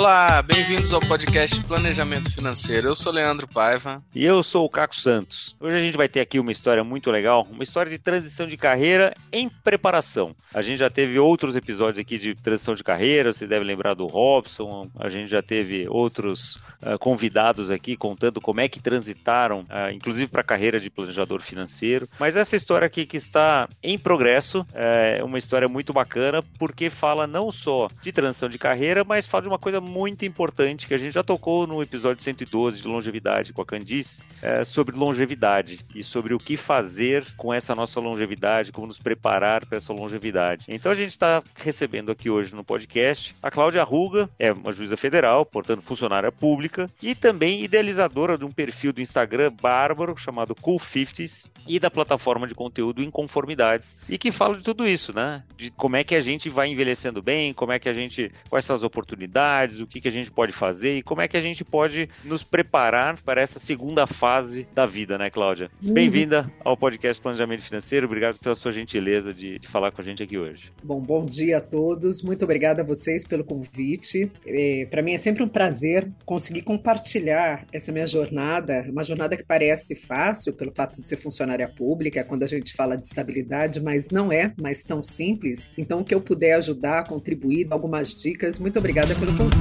Olá, bem-vindos ao podcast Planejamento Financeiro. Eu sou Leandro Paiva. E eu sou o Caco Santos. Hoje a gente vai ter aqui uma história muito legal, uma história de transição de carreira em preparação. A gente já teve outros episódios aqui de transição de carreira, você deve lembrar do Robson, a gente já teve outros uh, convidados aqui contando como é que transitaram, uh, inclusive para a carreira de planejador financeiro. Mas essa história aqui que está em progresso é uma história muito bacana porque fala não só de transição de carreira, mas fala de uma coisa muito importante que a gente já tocou no episódio 112 de longevidade com a Candice, é, sobre longevidade e sobre o que fazer com essa nossa longevidade, como nos preparar para essa longevidade. Então a gente está recebendo aqui hoje no podcast a Cláudia Ruga, é uma juíza federal, portanto funcionária pública, e também idealizadora de um perfil do Instagram bárbaro chamado Cool 50s e da plataforma de conteúdo Inconformidades, e que fala de tudo isso, né? De como é que a gente vai envelhecendo bem, como é que a gente, quais são as oportunidades, o que, que a gente pode fazer e como é que a gente pode nos preparar para essa segunda fase da vida, né, Cláudia? Uhum. Bem-vinda ao podcast Planejamento Financeiro. Obrigado pela sua gentileza de, de, falar com a gente aqui hoje. Bom, bom dia a todos. Muito obrigada a vocês pelo convite. É, para mim é sempre um prazer conseguir compartilhar essa minha jornada, uma jornada que parece fácil pelo fato de ser funcionária pública, quando a gente fala de estabilidade, mas não é mais tão simples. Então, o que eu puder ajudar, contribuir, dar algumas dicas, muito obrigada pelo convite.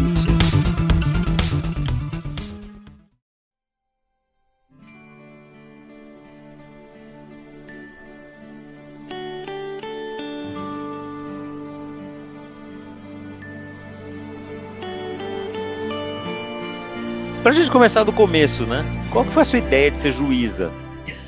Pra gente começar do começo, né? Qual que foi a sua ideia de ser juíza?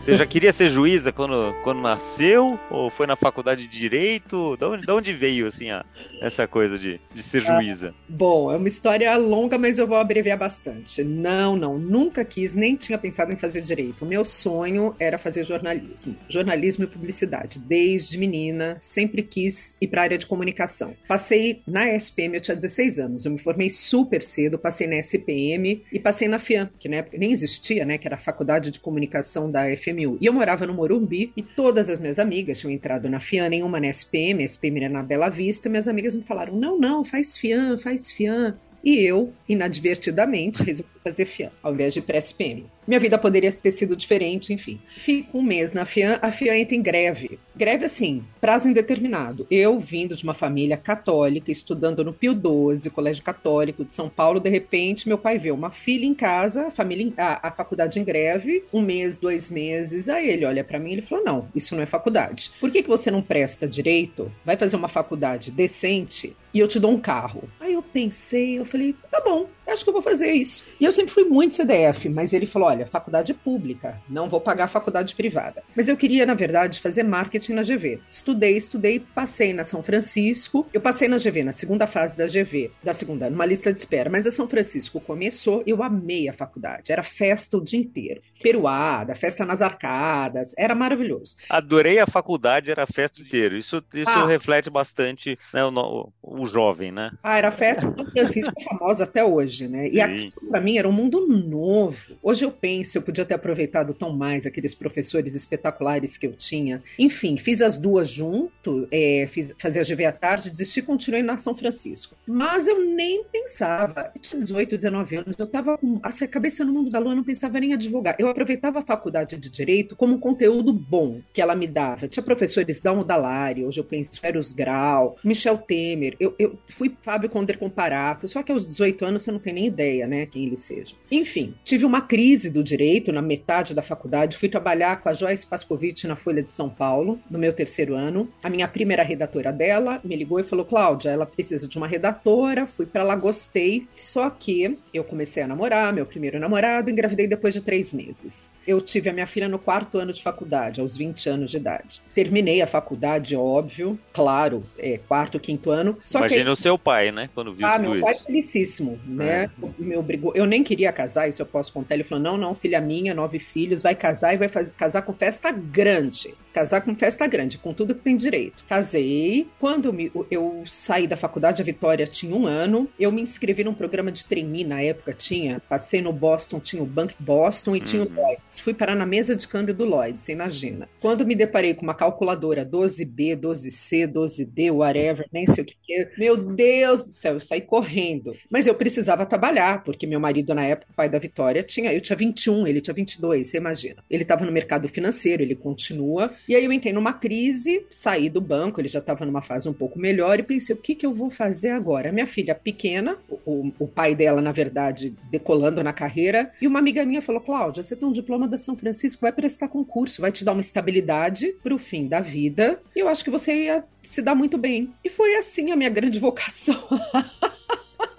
Você já queria ser juíza quando, quando nasceu? Ou foi na faculdade de Direito? De onde, de onde veio, assim, a, essa coisa de, de ser ah, juíza? Ah, bom, é uma história longa, mas eu vou abreviar bastante. Não, não, nunca quis, nem tinha pensado em fazer Direito. O meu sonho era fazer jornalismo. Jornalismo e publicidade. Desde menina, sempre quis ir para a área de comunicação. Passei na SPM, eu tinha 16 anos. Eu me formei super cedo, passei na SPM e passei na FIAM, que na época nem existia, né? Que era a Faculdade de Comunicação da FM FMU. E eu morava no Morumbi e todas as minhas amigas tinham entrado na FIAN, nenhuma na SPM, a SPM era na Bela Vista. Minhas amigas me falaram: não, não, faz FIAN, faz FIAN. E eu, inadvertidamente, resolvi fazer FIAN, ao invés de pré-SPM. Minha vida poderia ter sido diferente, enfim. Fico um mês na FIAN, a FIAN entra em greve. Greve assim, prazo indeterminado. Eu, vindo de uma família católica, estudando no Pio XII, Colégio Católico de São Paulo, de repente meu pai vê uma filha em casa, a família, a, a faculdade em greve, um mês, dois meses. Aí ele olha para mim e falou: não, isso não é faculdade. Por que, que você não presta direito? Vai fazer uma faculdade decente e eu te dou um carro. Aí eu pensei, eu falei, tá bom, acho que eu vou fazer isso. E eu sempre fui muito CDF, mas ele falou: olha, faculdade pública, não vou pagar faculdade privada. Mas eu queria, na verdade, fazer marketing na GV. Estudei, estudei, passei na São Francisco. Eu passei na GV, na segunda fase da GV, da segunda, numa lista de espera. Mas a São Francisco começou, eu amei a faculdade. Era festa o dia inteiro. Peruada, festa nas arcadas, era maravilhoso. Adorei a faculdade, era festa o dia inteiro. Isso, isso ah. reflete bastante né, o, o, jovem, né? Ah, era festa São Francisco famosa até hoje né? Sim. E aquilo para mim era um mundo novo. Hoje eu penso, eu podia ter aproveitado tão mais aqueles professores espetaculares que eu tinha. Enfim, fiz as duas junto, é, fiz, fazia GV à tarde, desisti e continuei na São Francisco. Mas eu nem pensava. Eu tinha 18, 19 anos, eu tava com a cabeça no mundo da lua, não pensava nem em advogar. Eu aproveitava a faculdade de Direito como um conteúdo bom que ela me dava. Tinha professores da Dalari, hoje eu penso Eros Grau, Michel Temer, eu, eu fui Fábio Conder Comparato, só que aos 18 anos você não tem nem ideia, né, quem ele seja. Enfim, tive uma crise do direito na metade da faculdade, fui trabalhar com a Joyce Pascovitch na Folha de São Paulo, no meu terceiro ano. A minha primeira redatora dela me ligou e falou: Cláudia, ela precisa de uma redatora. Fui para lá, gostei. Só que eu comecei a namorar, meu primeiro namorado, engravidei depois de três meses. Eu tive a minha filha no quarto ano de faculdade, aos 20 anos de idade. Terminei a faculdade, óbvio, claro, é, quarto, quinto ano. Só Imagina que... o seu pai, né? Quando viu ah, meu pai é felicíssimo, né? né? Me obrigou. Eu nem queria casar, isso eu posso contar. Ele falou: não, não, filha minha, nove filhos, vai casar e vai fazer, casar com festa grande. Casar com festa grande, com tudo que tem direito. Casei. Quando eu, me, eu saí da faculdade, a Vitória tinha um ano. Eu me inscrevi num programa de trainee na época, tinha. Passei no Boston, tinha o Bank Boston e uhum. tinha o Lloyds. Fui parar na mesa de câmbio do Lloyds, você imagina. Quando me deparei com uma calculadora 12B, 12C, 12D, whatever, nem sei o que é. Meu Deus do céu, eu saí correndo. Mas eu precisava trabalhar, porque meu marido, na época, pai da Vitória, tinha. Eu tinha 21, ele tinha 22, você imagina. Ele estava no mercado financeiro, ele continua. E aí eu entrei numa crise, saí do banco, ele já estava numa fase um pouco melhor e pensei, o que, que eu vou fazer agora? Minha filha pequena, o, o pai dela, na verdade, decolando na carreira, e uma amiga minha falou, Cláudia, você tem um diploma da São Francisco, vai prestar concurso, vai te dar uma estabilidade para o fim da vida, e eu acho que você ia se dar muito bem. E foi assim a minha grande vocação.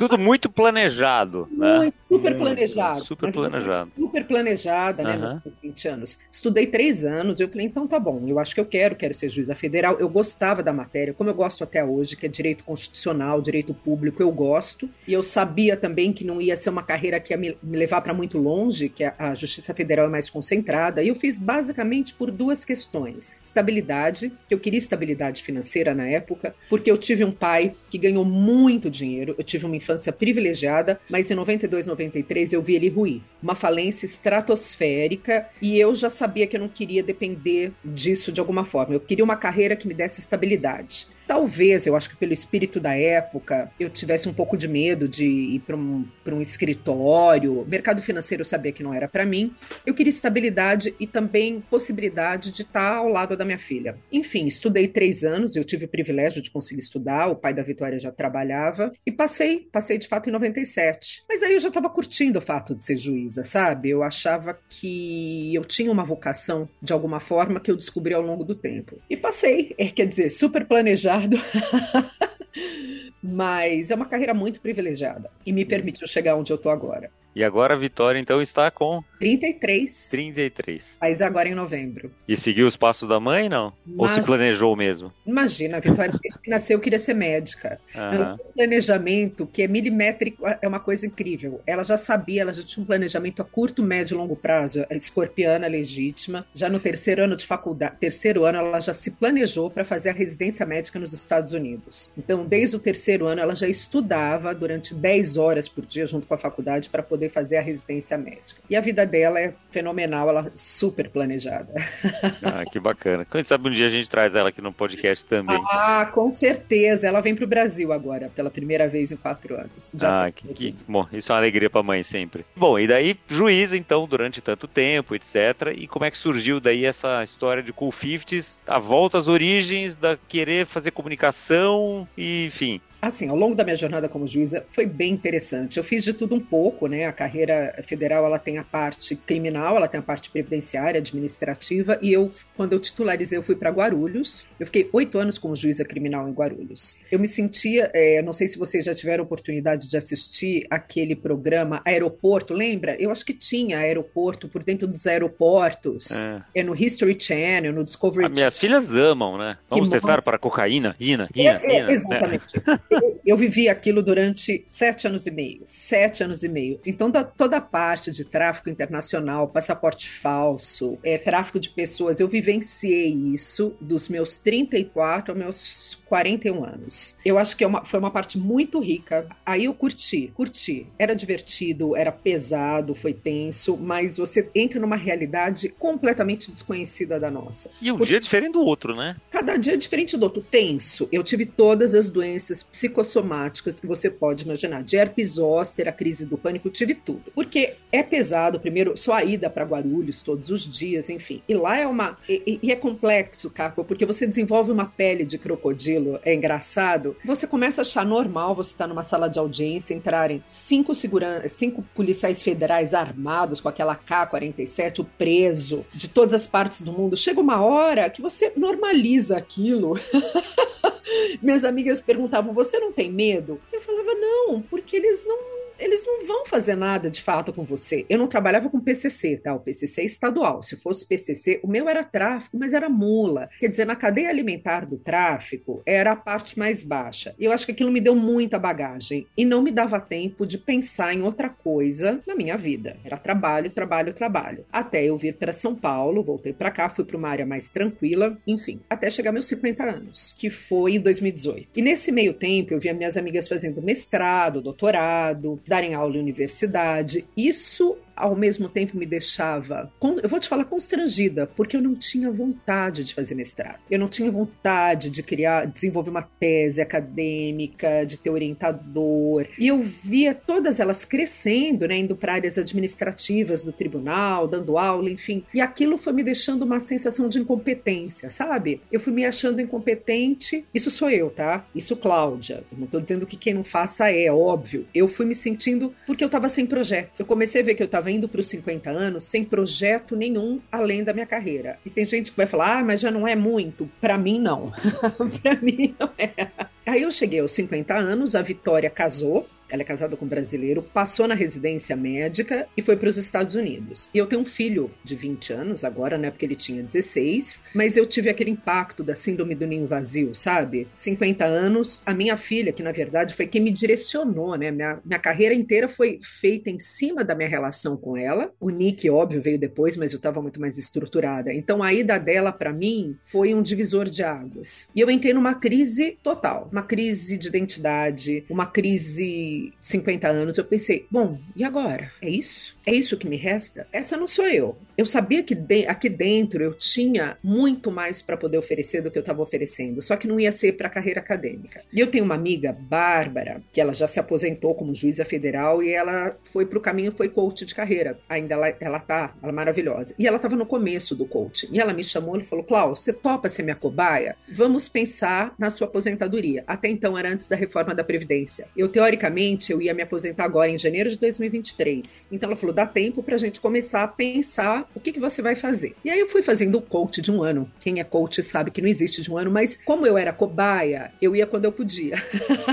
Tudo muito planejado. Né? Muito, super planejado. Super planejado. Super planejada, né, uhum. nos 20 anos. Estudei três anos, eu falei, então tá bom, eu acho que eu quero, quero ser juíza federal. Eu gostava da matéria, como eu gosto até hoje, que é direito constitucional, direito público, eu gosto. E eu sabia também que não ia ser uma carreira que ia me, levar para muito longe, que a, a Justiça Federal é mais concentrada. E eu fiz basicamente por duas questões. Estabilidade, que eu queria estabilidade financeira na época, porque eu tive um pai que ganhou muito dinheiro, eu tive uma infância privilegiada, mas em 92, 93 eu vi ele ruir. Uma falência estratosférica e eu já sabia que eu não queria depender disso de alguma forma. Eu queria uma carreira que me desse estabilidade. Talvez, eu acho que pelo espírito da época, eu tivesse um pouco de medo de ir para um, um escritório. Mercado financeiro eu sabia que não era para mim. Eu queria estabilidade e também possibilidade de estar ao lado da minha filha. Enfim, estudei três anos, eu tive o privilégio de conseguir estudar, o pai da Vitória já trabalhava, e passei, passei de fato em 97. Mas aí eu já estava curtindo o fato de ser juíza, sabe? Eu achava que eu tinha uma vocação de alguma forma que eu descobri ao longo do tempo. E passei, é, quer dizer, super planejado Mas é uma carreira muito privilegiada e me permitiu chegar onde eu tô agora. E agora a Vitória, então, está com 33. 33. Mas agora em novembro. E seguiu os passos da mãe, não? Mas... Ou se planejou mesmo? Imagina, a Vitória, desde que nasceu, queria ser médica. Uhum. O planejamento, que é milimétrico, é uma coisa incrível. Ela já sabia, ela já tinha um planejamento a curto, médio e longo prazo. A escorpiana legítima. Já no terceiro ano de faculdade, terceiro ano, ela já se planejou para fazer a residência médica nos Estados Unidos. Então, desde o terceiro ano, ela já estudava durante 10 horas por dia junto com a faculdade para poder poder fazer a residência médica. E a vida dela é fenomenal, ela é super planejada. Ah, que bacana. Quem sabe um dia a gente traz ela aqui no podcast também. Ah, com certeza. Ela vem para o Brasil agora, pela primeira vez em quatro anos. Já ah, que, que, bom, isso é uma alegria para mãe sempre. Bom, e daí juiz então durante tanto tempo, etc. E como é que surgiu daí essa história de Cool Fifties, a volta às origens da querer fazer comunicação e, enfim, assim, ao longo da minha jornada como juíza, foi bem interessante. Eu fiz de tudo um pouco, né? A carreira federal, ela tem a parte criminal, ela tem a parte previdenciária, administrativa, e eu, quando eu titularizei, eu fui para Guarulhos. Eu fiquei oito anos como juíza criminal em Guarulhos. Eu me sentia, é, não sei se vocês já tiveram oportunidade de assistir aquele programa Aeroporto, lembra? Eu acho que tinha aeroporto por dentro dos aeroportos. É, é no History Channel, no Discovery Channel. Minhas filhas amam, né? Vamos que testar para cocaína, rina, rina, é, é, Exatamente. eu, vivi aquilo durante sete anos e meio. Sete anos e meio. Então, da, toda a parte de tráfico internacional, passaporte falso, é, tráfico de pessoas, eu vivenciei isso dos meus 34 aos meus 41 anos. Eu acho que é uma, foi uma parte muito rica. Aí eu curti, curti. Era divertido, era pesado, foi tenso, mas você entra numa realidade completamente desconhecida da nossa. E um Porque dia é diferente do outro, né? Cada dia é diferente do outro. Tenso. Eu tive todas as doenças psicossomáticas que você pode imaginar. De herpes zoster, a crise do pânico, tive tudo. Porque é pesado, primeiro, só a ida para Guarulhos todos os dias, enfim. E lá é uma. E, e é complexo, Caco, porque você desenvolve uma pele de crocodilo aquilo é engraçado, você começa a achar normal você estar tá numa sala de audiência, entrarem cinco, seguran cinco policiais federais armados com aquela K-47, o preso, de todas as partes do mundo. Chega uma hora que você normaliza aquilo. Minhas amigas perguntavam: Você não tem medo? Eu falava: Não, porque eles não eles não vão fazer nada de fato com você. Eu não trabalhava com PCC, tá? O PCC é estadual. Se fosse PCC, o meu era tráfico, mas era mula. Quer dizer, na cadeia alimentar do tráfico, era a parte mais baixa. E eu acho que aquilo me deu muita bagagem e não me dava tempo de pensar em outra coisa na minha vida. Era trabalho, trabalho, trabalho. Até eu vir para São Paulo, voltei para cá, fui para uma área mais tranquila, enfim, até chegar meus 50 anos, que foi em 2018. E nesse meio tempo, eu via minhas amigas fazendo mestrado, doutorado, darem aula em universidade. Isso ao mesmo tempo me deixava, eu vou te falar, constrangida, porque eu não tinha vontade de fazer mestrado. Eu não tinha vontade de criar, desenvolver uma tese acadêmica, de ter orientador. E eu via todas elas crescendo, né, indo para áreas administrativas do tribunal, dando aula, enfim. E aquilo foi me deixando uma sensação de incompetência, sabe? Eu fui me achando incompetente. Isso sou eu, tá? Isso Cláudia. Eu não tô dizendo que quem não faça é, óbvio. Eu fui me sentindo porque eu tava sem projeto. Eu comecei a ver que eu tava indo para os 50 anos sem projeto nenhum além da minha carreira. E tem gente que vai falar, ah, mas já não é muito. Para mim, não. para mim, não é. Aí eu cheguei aos 50 anos, a Vitória casou, ela é casada com um brasileiro, passou na residência médica e foi para os Estados Unidos. E eu tenho um filho de 20 anos agora, né? Porque ele tinha 16, mas eu tive aquele impacto da síndrome do ninho vazio, sabe? 50 anos, a minha filha, que na verdade foi quem me direcionou, né? Minha, minha carreira inteira foi feita em cima da minha relação com ela. O Nick, óbvio, veio depois, mas eu estava muito mais estruturada. Então a ida dela para mim foi um divisor de águas. E eu entrei numa crise total, uma crise de identidade, uma crise 50 anos, eu pensei, bom, e agora? É isso? É isso que me resta? Essa não sou eu. Eu sabia que de, aqui dentro eu tinha muito mais para poder oferecer do que eu estava oferecendo, só que não ia ser para a carreira acadêmica. E eu tenho uma amiga, Bárbara, que ela já se aposentou como juíza federal e ela foi para o caminho, foi coach de carreira. Ainda ela, ela tá, ela é maravilhosa. E ela estava no começo do coaching. E ela me chamou e falou: Clau, você topa ser minha cobaia? Vamos pensar na sua aposentadoria. Até então era antes da reforma da Previdência. Eu, teoricamente, eu ia me aposentar agora em janeiro de 2023. Então ela falou: dá tempo para a gente começar a pensar o que, que você vai fazer. E aí eu fui fazendo o coach de um ano. Quem é coach sabe que não existe de um ano, mas como eu era cobaia, eu ia quando eu podia.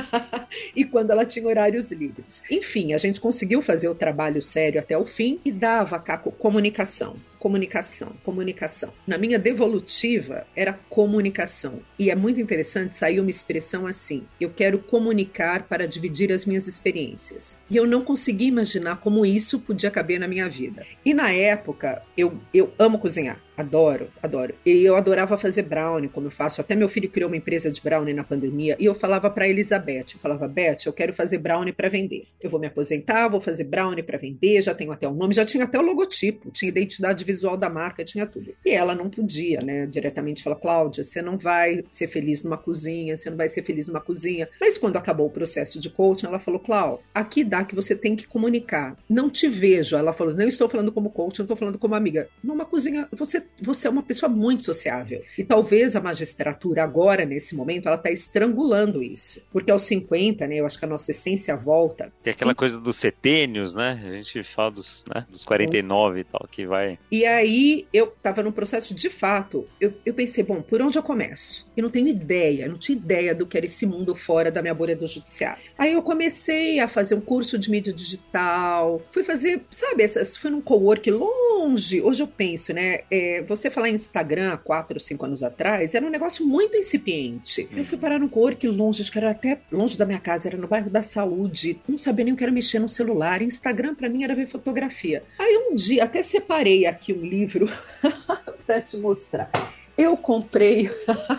e quando ela tinha horários livres. Enfim, a gente conseguiu fazer o trabalho sério até o fim e dava comunicação comunicação, comunicação. Na minha devolutiva era comunicação. E é muito interessante sair uma expressão assim: eu quero comunicar para dividir as minhas experiências. E eu não consegui imaginar como isso podia caber na minha vida. E na época, eu, eu amo cozinhar. Adoro, adoro. E eu adorava fazer brownie, como eu faço. Até meu filho criou uma empresa de brownie na pandemia e eu falava para Elizabeth, eu falava, Beth, eu quero fazer brownie para vender. Eu vou me aposentar, vou fazer brownie para vender, já tenho até o nome, já tinha até o logotipo, tinha identidade visual da marca, tinha tudo. E ela não podia, né, diretamente falar, Cláudia, você não vai ser feliz numa cozinha, você não vai ser feliz numa cozinha. Mas quando acabou o processo de coaching, ela falou, Cláudia, aqui dá que você tem que comunicar. Não te vejo. Ela falou, não estou falando como coach, não estou falando como amiga. Numa cozinha, você você é uma pessoa muito sociável. E talvez a magistratura agora, nesse momento, ela está estrangulando isso. Porque aos 50, né, eu acho que a nossa essência volta. Tem aquela coisa dos setênios, né? A gente fala dos, né, dos 49 e tal, que vai... E aí, eu estava no processo, de fato, eu, eu pensei, bom, por onde eu começo? Eu não tenho ideia, eu não tinha ideia do que era esse mundo fora da minha bolha do judiciário. Aí eu comecei a fazer um curso de mídia digital, fui fazer, sabe, fui num co-work longe. Hoje eu penso, né, é, você falar em Instagram há quatro, cinco anos atrás, era um negócio muito incipiente. Eu fui parar no Cork longe, acho que era até longe da minha casa, era no bairro da Saúde. Não sabia nem o que era mexer no celular. Instagram para mim era ver fotografia. Aí um dia, até separei aqui um livro para te mostrar. Eu comprei.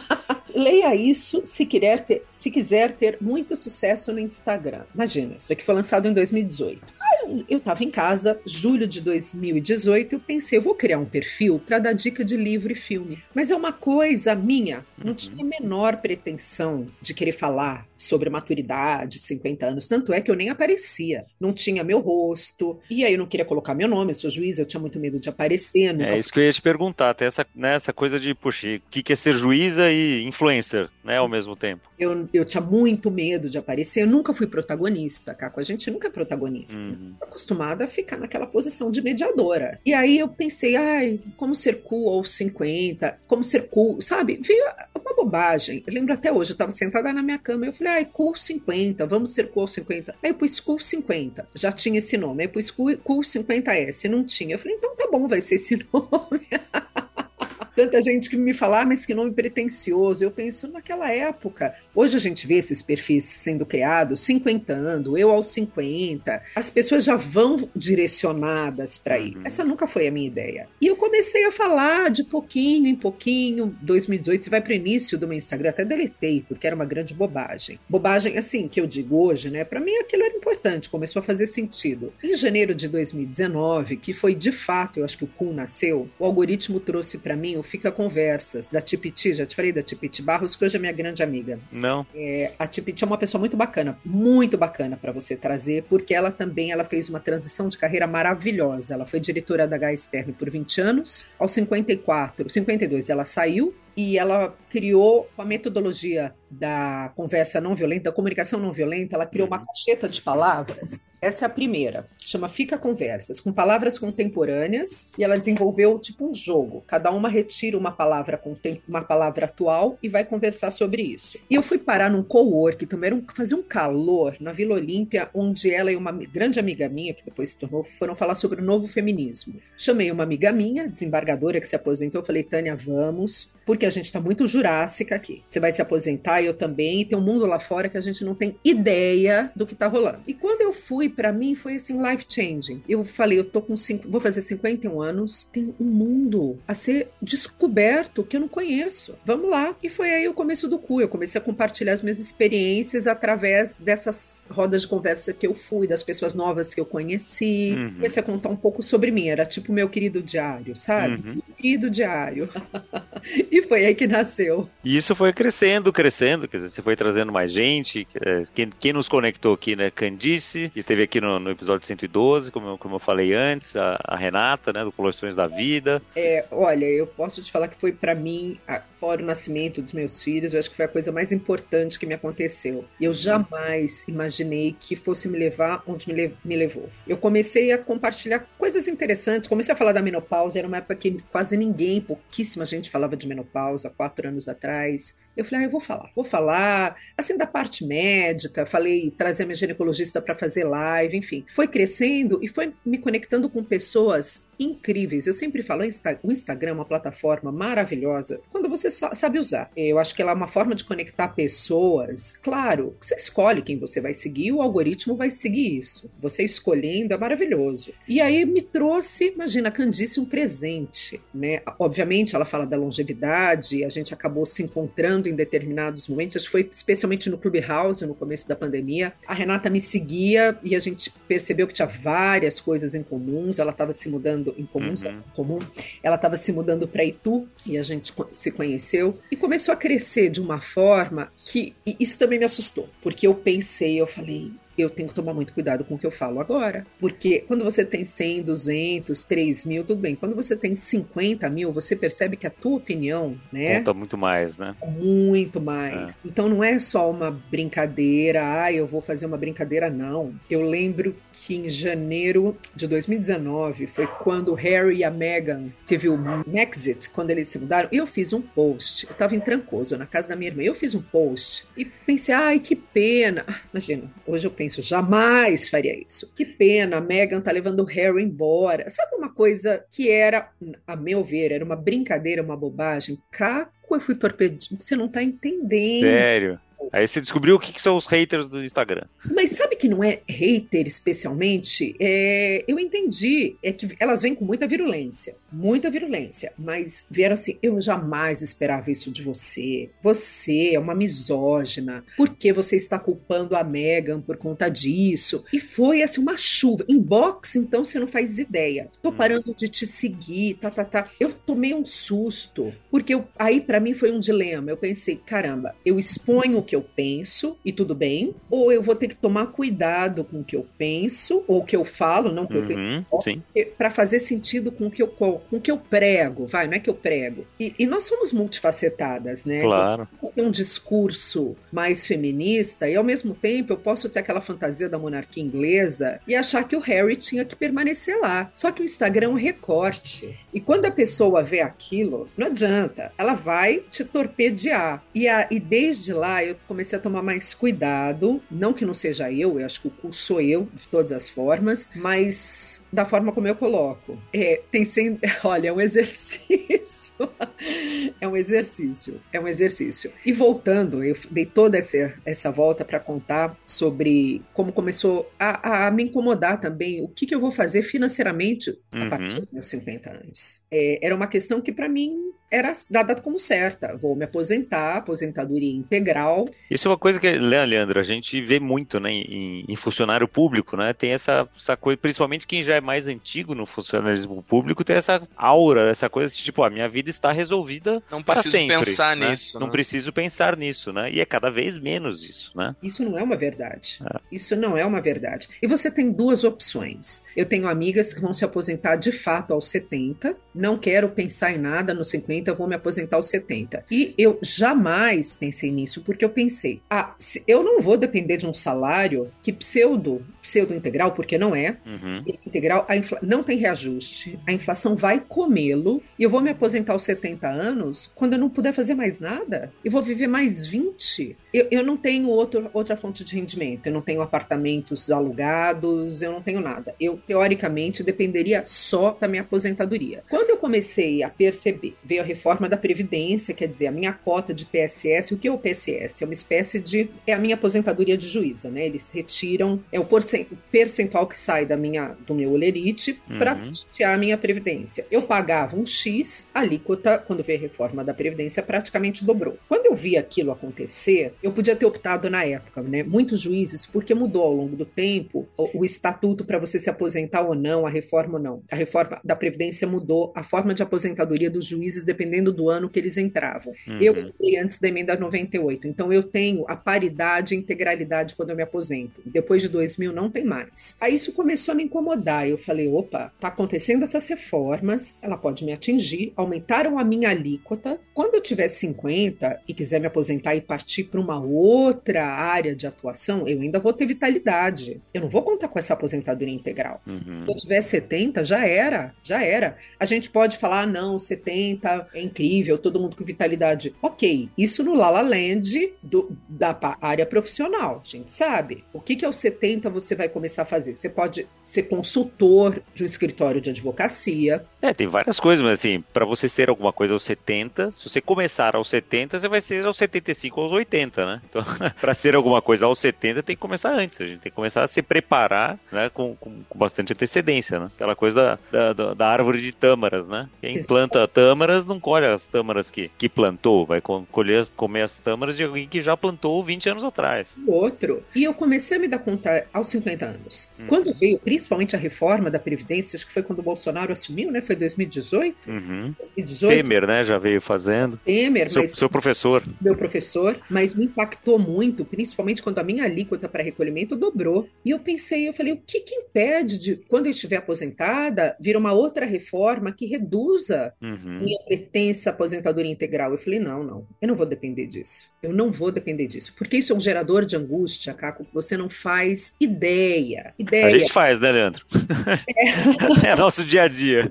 Leia isso se quiser, ter, se quiser ter muito sucesso no Instagram. Imagina, isso aqui foi lançado em 2018 eu estava em casa, julho de 2018, eu pensei, eu vou criar um perfil para dar dica de livro e filme. Mas é uma coisa minha, não uhum. tinha a menor pretensão de querer falar sobre maturidade, 50 anos. Tanto é que eu nem aparecia. Não tinha meu rosto. E aí eu não queria colocar meu nome, eu sou juíza, eu tinha muito medo de aparecer. Nunca... É isso que eu ia te perguntar. Tem essa, né, essa coisa de, puxa, o que é ser juíza e influencer, né, ao mesmo tempo? Eu, eu tinha muito medo de aparecer. Eu nunca fui protagonista, Caco. A gente nunca é protagonista. Uhum. Acostumada a ficar naquela posição de mediadora. E aí eu pensei, ai, como ser cool aos 50, como ser cool, sabe? Veio uma bobagem. Eu lembro até hoje, eu estava sentada na minha cama e eu falei, ai, Cool 50, vamos ser Cool 50. Aí eu pus Cool 50, já tinha esse nome. Aí eu pus Cool, cool 50S, não tinha. Eu falei, então tá bom, vai ser esse nome. Tanta gente que me fala, ah, mas que nome pretencioso. Eu penso, naquela época. Hoje a gente vê esses perfis sendo criados, cinquentando, eu aos 50. As pessoas já vão direcionadas para aí. Uhum. Essa nunca foi a minha ideia. E eu comecei a falar de pouquinho em pouquinho. 2018, você vai para o início do meu Instagram, até deletei, porque era uma grande bobagem. Bobagem, assim, que eu digo hoje, né? Para mim aquilo era importante, começou a fazer sentido. Em janeiro de 2019, que foi de fato, eu acho que o Kun nasceu, o algoritmo trouxe para mim o Fica Conversas, da Tipiti. Já te falei da Tipiti Barros, que hoje é minha grande amiga. Não. É, a Tipiti é uma pessoa muito bacana, muito bacana para você trazer, porque ela também ela fez uma transição de carreira maravilhosa. Ela foi diretora da Gás Terme por 20 anos. Aos 54, 52, ela saiu e ela criou a metodologia da conversa não violenta, da comunicação não violenta, ela criou uma uhum. cacheta de palavras. Essa é a primeira, chama Fica Conversas, com palavras contemporâneas, e ela desenvolveu tipo um jogo. Cada uma retira uma palavra uma palavra atual e vai conversar sobre isso. E eu fui parar num co-work, também era um, fazia um calor na Vila Olímpia, onde ela e uma grande amiga minha, que depois se tornou, foram falar sobre o novo feminismo. Chamei uma amiga minha, desembargadora que se aposentou, eu falei, Tânia, vamos porque a gente está muito jurássica aqui. Você vai se aposentar, eu também, e tem um mundo lá fora que a gente não tem ideia do que está rolando. E quando eu fui, para mim, foi assim, life changing. Eu falei, eu tô com cinco, vou fazer 51 anos, tem um mundo a ser descoberto que eu não conheço. Vamos lá. E foi aí o começo do cu. Eu comecei a compartilhar as minhas experiências através dessas rodas de conversa que eu fui, das pessoas novas que eu conheci. Uhum. Comecei a contar um pouco sobre mim. Era tipo meu querido diário, sabe? Uhum. Querido diário. e foi aí que nasceu. E isso foi crescendo, crescendo, quer dizer, você foi trazendo mais gente. É, quem, quem nos conectou aqui, né? Candice, que teve aqui no, no episódio 112, como eu, como eu falei antes, a, a Renata, né? Do Coleções da Vida. É, olha, eu posso te falar que foi para mim, a, fora o nascimento dos meus filhos, eu acho que foi a coisa mais importante que me aconteceu. Eu jamais imaginei que fosse me levar onde me, le me levou. Eu comecei a compartilhar coisas interessantes, comecei a falar da menopausa, era uma época que quase ninguém, pouquíssima gente falava de menopausa menopausa quatro anos atrás. Eu falei, ah, eu vou falar, vou falar, assim, da parte médica, falei, trazer a minha ginecologista para fazer live, enfim. Foi crescendo e foi me conectando com pessoas incríveis. Eu sempre falo, o Instagram é uma plataforma maravilhosa quando você sabe usar. Eu acho que ela é uma forma de conectar pessoas. Claro, você escolhe quem você vai seguir, o algoritmo vai seguir isso. Você escolhendo é maravilhoso. E aí me trouxe, imagina, a Candice um presente, né? Obviamente ela fala da longevidade, a gente acabou se encontrando em determinados momentos, acho que foi especialmente no Clubhouse, no começo da pandemia. A Renata me seguia e a gente percebeu que tinha várias coisas em comuns, ela estava se mudando em comum, uhum. comum ela estava se mudando para Itu e a gente se conheceu e começou a crescer de uma forma que isso também me assustou, porque eu pensei, eu falei, eu tenho que tomar muito cuidado com o que eu falo agora. Porque quando você tem 100, 200, 3 mil, tudo bem. Quando você tem 50 mil, você percebe que a tua opinião, né? Conta muito mais, né? Muito mais. É. Então não é só uma brincadeira, ah, eu vou fazer uma brincadeira, não. Eu lembro que em janeiro de 2019 foi quando o Harry e a Meghan teve o Nexit, quando eles se mudaram. Eu fiz um post. Eu tava em Trancoso, na casa da minha irmã. Eu fiz um post e pensei, ai, que pena. Ah, imagina, hoje eu penso jamais faria isso. Que pena, a Meghan tá levando o Harry embora. Sabe uma coisa que era, a meu ver, era uma brincadeira, uma bobagem? Caco, eu fui torpedinho. Você não tá entendendo. Sério? Aí você descobriu o que, que, são os haters do Instagram. Mas sabe que não é hater especialmente? É, eu entendi. É que elas vêm com muita virulência. Muita virulência. Mas vieram assim: eu jamais esperava isso de você. Você é uma misógina. Por que você está culpando a Megan por conta disso? E foi assim, uma chuva. Inbox, então você não faz ideia. Tô hum. parando de te seguir, tá, tá, tá. Eu tomei um susto. Porque eu, aí para mim foi um dilema. Eu pensei: caramba, eu exponho o que eu penso e tudo bem, ou eu vou ter que tomar cuidado com o que eu penso ou o que eu falo, não que uhum, eu penso, para fazer sentido com o que eu com o que eu prego, vai, não é que eu prego. E, e nós somos multifacetadas, né? Claro. Eu posso ter um discurso mais feminista e ao mesmo tempo eu posso ter aquela fantasia da monarquia inglesa e achar que o Harry tinha que permanecer lá. Só que o Instagram é um recorte. E quando a pessoa vê aquilo, não adianta, ela vai te torpedear. E, a, e desde lá eu comecei a tomar mais cuidado, não que não seja eu, eu acho que o cu sou eu de todas as formas, mas da forma como eu coloco. É, tem sempre, olha, é um exercício. é um exercício, é um exercício. E voltando, eu dei toda essa, essa volta para contar sobre como começou a, a, me incomodar também o que, que eu vou fazer financeiramente a partir Uhum. dos meus 50 anos. É, era uma questão que para mim era dada como certa. Vou me aposentar, aposentadoria integral. Isso é uma coisa que, Leandro, Leandro, a gente vê muito, né, em, em funcionário público, né? Tem essa, essa coisa, principalmente quem já é mais antigo no funcionalismo público, tem essa aura, essa coisa de tipo, a minha vida está resolvida Não para preciso sempre. pensar né? nisso. Não né? preciso pensar nisso, né? E é cada vez menos isso, né? Isso não é uma verdade. Isso não é uma verdade. E você tem duas opções. Eu tenho amigas que vão se aposentar de fato aos 70. Não quero pensar em nada nos 50, vou me aposentar aos 70. E eu jamais pensei nisso, porque eu pensei, ah, eu não vou depender de um salário que pseudo, pseudo integral, porque não é, Uhum. integral, não tem reajuste, a inflação vai comê-lo e eu vou me aposentar aos 70 anos quando eu não puder fazer mais nada? Eu vou viver mais 20? Eu, eu não tenho outro, outra fonte de rendimento, eu não tenho apartamentos alugados, eu não tenho nada. Eu, teoricamente, dependeria só da minha aposentadoria. Quando eu comecei a perceber, veio a reforma da Previdência, quer dizer, a minha cota de PSS, o que é o PSS? É uma espécie de. É a minha aposentadoria de juíza, né? Eles retiram, é o percentual que sai da minha, do meu olerite para Uhum. custear a minha Previdência. Eu pagava um X, a alíquota, quando veio a reforma da Previdência, praticamente dobrou. Quando eu vi aquilo acontecer, eu podia ter optado na época, né? Muitos juízes, porque mudou ao longo do tempo o, o estatuto para você se aposentar ou não, a reforma ou não. A reforma da Previdência mudou a forma de aposentadoria dos juízes dependendo do ano que eles entravam. Eu Uhum. entrei antes da emenda 98, então eu tenho a paridade e integralidade quando eu me aposento. Depois de 2000 não tem mais. Aí isso começou a me incomodar. Eu falei, opa, tá acontecendo essas reformas, ela pode me atingir, aumentaram a minha alíquota. Quando eu tiver 50 e quiser me aposentar e partir para uma outra área de atuação, eu ainda vou ter vitalidade. Eu não vou contar com essa aposentadoria integral. Uhum. Se eu tiver 70, já era, já era. A gente pode falar, ah, não, 70 é incrível, todo mundo com vitalidade. Ok, isso no Lala Land do- da área profissional, a gente sabe. O que, que aos 70 você vai começar a fazer? Você pode ser consultor de um escritório de advocacia. É, tem várias coisas, mas assim, pra você ser alguma coisa aos 70, se você começar aos 70, você vai ser aos 75 ou aos 80, né? Então, pra ser alguma coisa aos 70, tem que começar antes. A gente tem que começar a se preparar, né, com, com, com bastante antecedência, né? Aquela coisa da, da, da árvore de tâmaras, né? Quem planta tâmaras não colhe as tâmaras que, que plantou, vai co- colher, comer as tâmaras de alguém que já plantou 20 anos atrás. O outro. E eu comecei a me dar conta aos 50 anos. Hum. Quando veio principalmente a reforma da Previdência, acho que foi quando o Bolsonaro assumiu, né? Foi 2018? Uhum. 2018. Temer, né, já veio fazendo. Temer, Seu, mas seu professor. meu professor, mas me impactou muito, principalmente quando a minha alíquota para recolhimento dobrou. E eu pensei, eu falei, o que que impede de, quando eu estiver aposentada, vir uma outra reforma que reduza Uhum. minha pretensa aposentadoria integral? Eu falei, não, não, eu não vou depender disso. Eu não vou depender disso. Porque isso é um gerador de angústia, Caco, que você não faz ideia. A Ideia. gente faz, né, Leandro? É nosso dia a dia.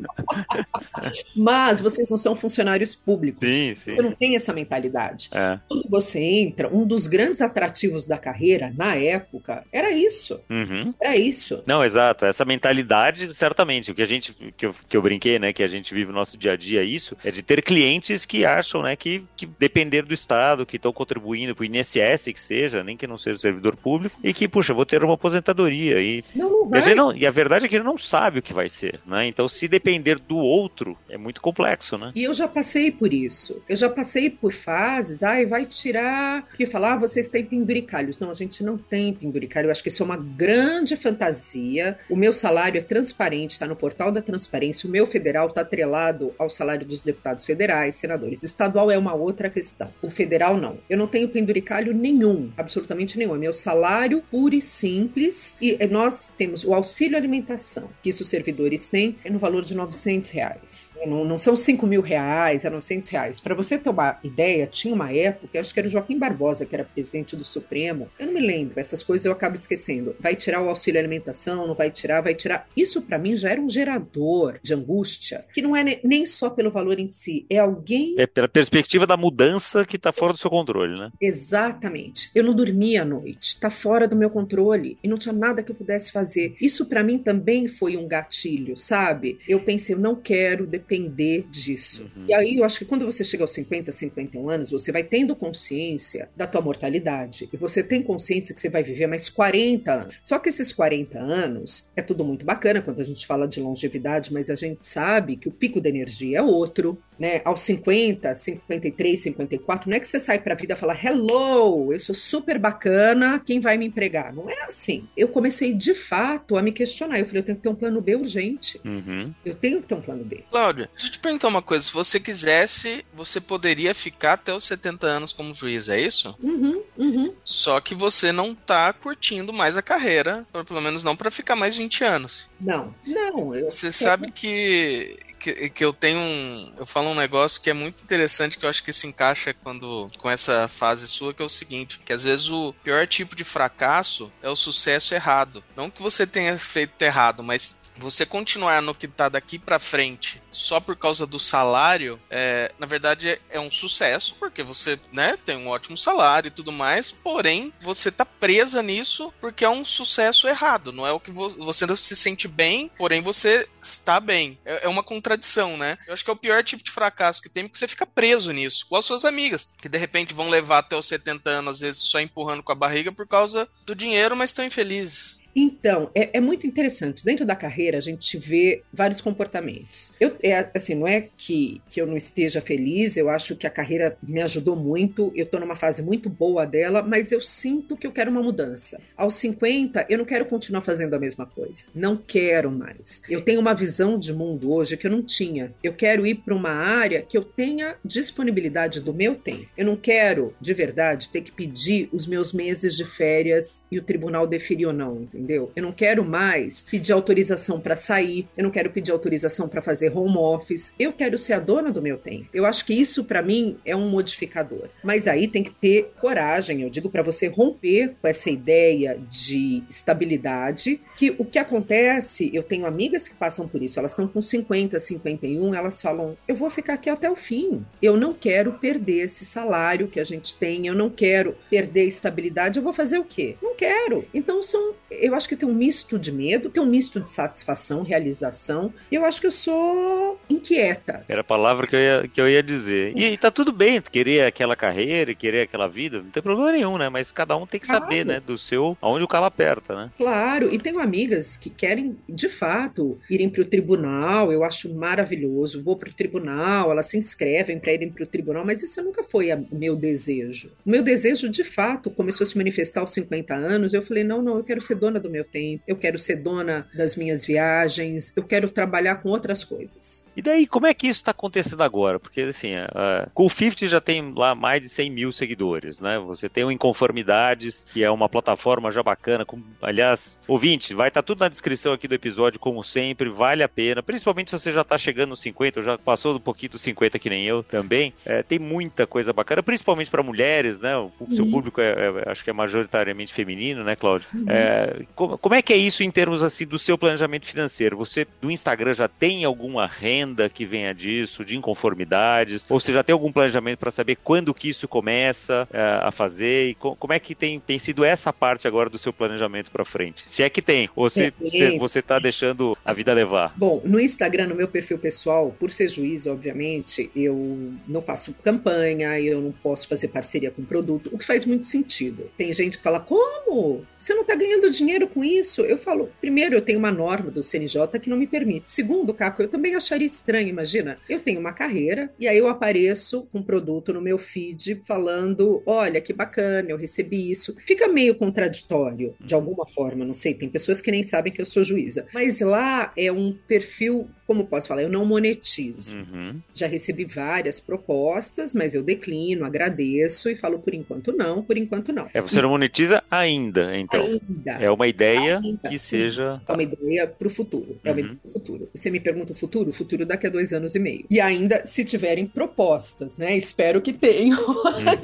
Mas vocês não são funcionários públicos. Sim, sim. Você não tem essa mentalidade. É. Quando você entra, um dos grandes atrativos da carreira, na época, era isso. Uhum. Era isso. Não, exato. Essa mentalidade, certamente. O que a gente, que eu, que eu brinquei, né, que a gente vive no nosso dia a dia, isso, é de ter clientes que acham, né, que, que depender do Estado, que estão contribuindo para o INSS, que seja, nem que não seja servidor público, e que, puxa, vou ter uma aposentadoria. E, Não, não a vai. gente não- e a verdade é que ele não sabe o que vai ser, né? Então, se depender do outro, é muito complexo, né? E eu já passei por isso. Eu já passei por fases. Ai, vai tirar. E falar, ah, vocês têm penduricalhos. Não, a gente não tem penduricalho. Eu acho que isso é uma grande fantasia. O meu salário é transparente, está no portal da transparência. O meu federal está atrelado ao salário dos deputados federais, senadores. Estadual é uma outra questão. O federal não. Eu não tenho penduricalho nenhum, absolutamente nenhum. É meu salário puro e simples. E nós temos o auxílio alimentação, que isso os servidores têm, é no valor de 900 reais. Não, não são 5 mil reais, é 900 reais. Para você ter uma ideia, tinha uma época, acho que era o Joaquim Barbosa, que era presidente do Supremo. Eu não me lembro, essas coisas eu acabo esquecendo. Vai tirar o auxílio alimentação, não vai tirar, vai tirar. Isso para mim já era um gerador de angústia, que não é nem só pelo valor em si, é alguém. É pela perspectiva da mudança que tá fora do seu controle, né? Exatamente. Eu não dormia à noite, tá fora do meu controle e não tinha nada que eu pudesse fazer. Isso para mim também foi um gatilho, sabe? Eu pensei, eu não quero depender disso. Uhum. E aí eu acho que quando você chega aos 50, 51 anos, você vai tendo consciência da tua mortalidade e você tem consciência que você vai viver mais 40 anos. Só que esses 40 anos é tudo muito bacana quando a gente fala de longevidade, mas a gente sabe que o pico da energia é outro, né? Aos 50, 53, 54, não é que você sai para a vida e fala: "Hello, eu sou super bacana, quem vai me empregar?". Não é assim. Eu comecei de fato a me questionar. Eu falei: "Eu tenho que ter um plano B urgente. Uhum. Eu tenho que ter um plano B". Cláudia, deixa eu te perguntar uma coisa, se você quisesse, você poderia ficar até os 70 anos como juiz, é isso? Uhum, uhum. Só que você não tá curtindo mais a carreira, pelo menos não para ficar mais 20 anos. Não, não. Você sabe que que, que eu tenho um. Eu falo um negócio que é muito interessante, que eu acho que se encaixa quando com essa fase sua, que é o seguinte: que às vezes o pior tipo de fracasso é o sucesso errado. Não que você tenha feito errado, mas você continuar no que tá daqui para frente só por causa do salário, é, na verdade é, um sucesso, porque você, né, tem um ótimo salário e tudo mais, porém, você tá presa nisso porque é um sucesso errado, não é o que vo você não se sente bem, porém você está bem. É, é, uma contradição, né? Eu acho que é o pior tipo de fracasso que tem, porque você fica preso nisso, igual suas amigas, que de repente vão levar até os 70 anos, às vezes só empurrando com a barriga por causa do dinheiro, mas estão infelizes. Então, é, é, muito interessante. Dentro da carreira, a gente vê vários comportamentos. Eu, é, assim, não é que, que eu não esteja feliz, eu acho que a carreira me ajudou muito, eu estou numa fase muito boa dela, mas eu sinto que eu quero uma mudança. Aos 50, eu não quero continuar fazendo a mesma coisa. Não quero mais. Eu tenho uma visão de mundo hoje que eu não tinha. Eu quero ir para uma área que eu tenha disponibilidade do meu tempo. Eu não quero, de verdade, ter que pedir os meus meses de férias e o tribunal deferir ou não, entendeu? Entendeu? Eu não quero mais pedir autorização para sair, eu não quero pedir autorização para fazer home office, eu quero ser a dona do meu tempo. Eu acho que isso para mim é um modificador. Mas aí tem que ter coragem, eu digo para você romper com essa ideia de estabilidade, que o que acontece, eu tenho amigas que passam por isso, elas estão com 50, 51, elas falam: "Eu vou ficar aqui até o fim. Eu não quero perder esse salário que a gente tem, eu não quero perder estabilidade, eu vou fazer o quê? Não quero". Então são eu acho que tem um misto de medo, tem um misto de satisfação, realização. E eu acho que eu sou inquieta. Era a palavra que eu ia, que eu ia dizer. E, e tá tudo bem, querer aquela carreira, querer aquela vida, não tem problema nenhum, né? Mas cada um tem que claro. saber, né? Do seu, aonde o calo aperta, né? Claro, e tenho amigas que querem, de fato, irem para o tribunal, eu acho maravilhoso. Vou para o tribunal, elas se inscrevem para irem para o tribunal, mas isso nunca foi o meu desejo. O meu desejo, de fato, começou a se manifestar aos 50 anos. Eu falei: não, não, eu quero ser dona dona do meu tempo, eu quero ser dona das minhas viagens, eu quero trabalhar com outras coisas. E daí, como é que isso está acontecendo agora? Porque, assim, a Cool 50 já tem lá mais de 100 mil seguidores, né? Você tem o Inconformidades, que é uma plataforma já bacana, com, aliás, ouvinte, vai estar tá tudo na descrição aqui do episódio, como sempre, vale a pena, principalmente se você já está chegando nos 50, já passou um pouquinho dos 50 que nem eu também, é, tem muita coisa bacana, principalmente para mulheres, né? O seu uhum. público é, é, acho que é majoritariamente feminino, né, Cláudio? Uhum. É, como, como, é que é isso em termos assim do seu planejamento financeiro? Você do Instagram já tem alguma renda que venha disso, de inconformidades? Ou você já tem algum planejamento para saber quando que isso começa é, a fazer? E co como é que tem, tem sido essa parte agora do seu planejamento para frente? Se é que tem, ou se, se você está deixando a vida levar? Bom, no Instagram, no meu perfil pessoal, por ser juiz, obviamente, eu não faço campanha, eu não posso fazer parceria com produto, o que faz muito sentido. Tem gente que fala: como? Você não está ganhando dinheiro com isso? Eu falo, primeiro, eu tenho uma norma do CNJ que não me permite. Segundo, Caco, eu também acharia estranho, imagina, eu tenho uma carreira e aí eu apareço com um produto no meu feed falando, olha que bacana, eu recebi isso. Fica meio contraditório, de alguma forma, não sei, tem pessoas que nem sabem que eu sou juíza. Mas lá é um perfil como posso falar, eu não monetizo. Uhum. Já recebi várias propostas, mas eu declino, agradeço e falo por enquanto não, por enquanto não. É, você não monetiza ainda, então. Ainda. É uma ideia ainda, que seja. É uma ideia para o futuro. É uma uhum. ideia para o futuro. Você me pergunta o futuro? O futuro daqui a dois anos e meio. E ainda, se tiverem propostas, né? Espero que tenham.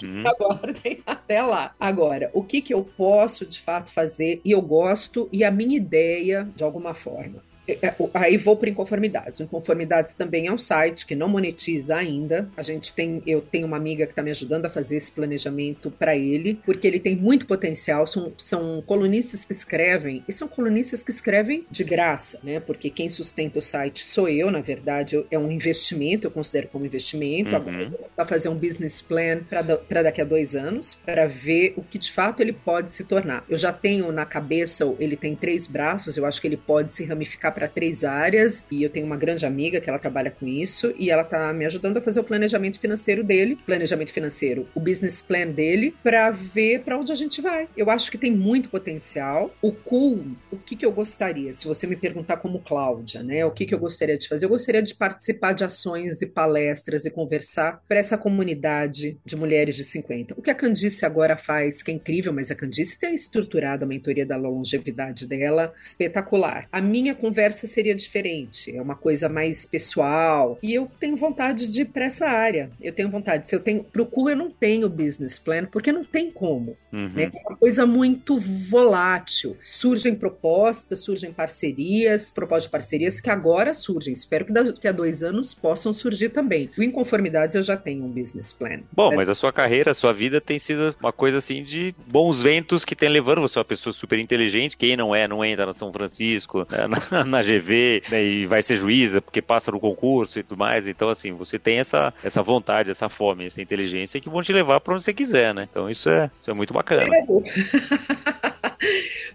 Uhum. Aguardem até lá. Agora, o que, que eu posso de fato fazer e eu gosto e a minha ideia, de alguma forma aí vou para inconformidades. Inconformidades também é um site que não monetiza ainda. A gente tem, eu tenho uma amiga que está me ajudando a fazer esse planejamento para ele, porque ele tem muito potencial. São, são colunistas que escrevem e são colunistas que escrevem de graça, né? Porque quem sustenta o site sou eu, na verdade, é um investimento. Eu considero como investimento. Uhum. Agora tá fazer um business plan para daqui a dois anos para ver o que de fato ele pode se tornar. Eu já tenho na cabeça, ele tem três braços. Eu acho que ele pode se ramificar para três áreas e eu tenho uma grande amiga que ela trabalha com isso e ela tá me ajudando a fazer o planejamento financeiro dele, planejamento financeiro, o business plan dele, para ver para onde a gente vai. Eu acho que tem muito potencial. O cool, o que, que eu gostaria, se você me perguntar como Cláudia, né? O que, que eu gostaria de fazer? Eu gostaria de participar de ações e palestras e conversar para essa comunidade de mulheres de 50. O que a Candice agora faz, que é incrível, mas a Candice tem estruturado a mentoria da longevidade dela espetacular. A minha conversa conversa seria diferente, é uma coisa mais pessoal. E eu tenho vontade de ir para essa área. Eu tenho vontade. Se eu tenho. Pro cu eu não tenho business plan, porque não tem como. Uhum. Né? É uma coisa muito volátil. Surgem propostas, surgem parcerias, propostas de parcerias que agora surgem. Espero que daqui a dois anos possam surgir também. O Inconformidades eu já tenho um business plan. Bom, mas a sua carreira, a sua vida tem sido uma coisa assim de bons ventos que tem levando você uma pessoa super inteligente. Quem não é, não entra na São Francisco, né? na, na GV né, e vai ser juíza porque passa no concurso e tudo mais. Então, assim, você tem essa, essa vontade, essa fome, essa inteligência que vão te levar para onde você quiser, né? Então, isso é, isso é muito bacana.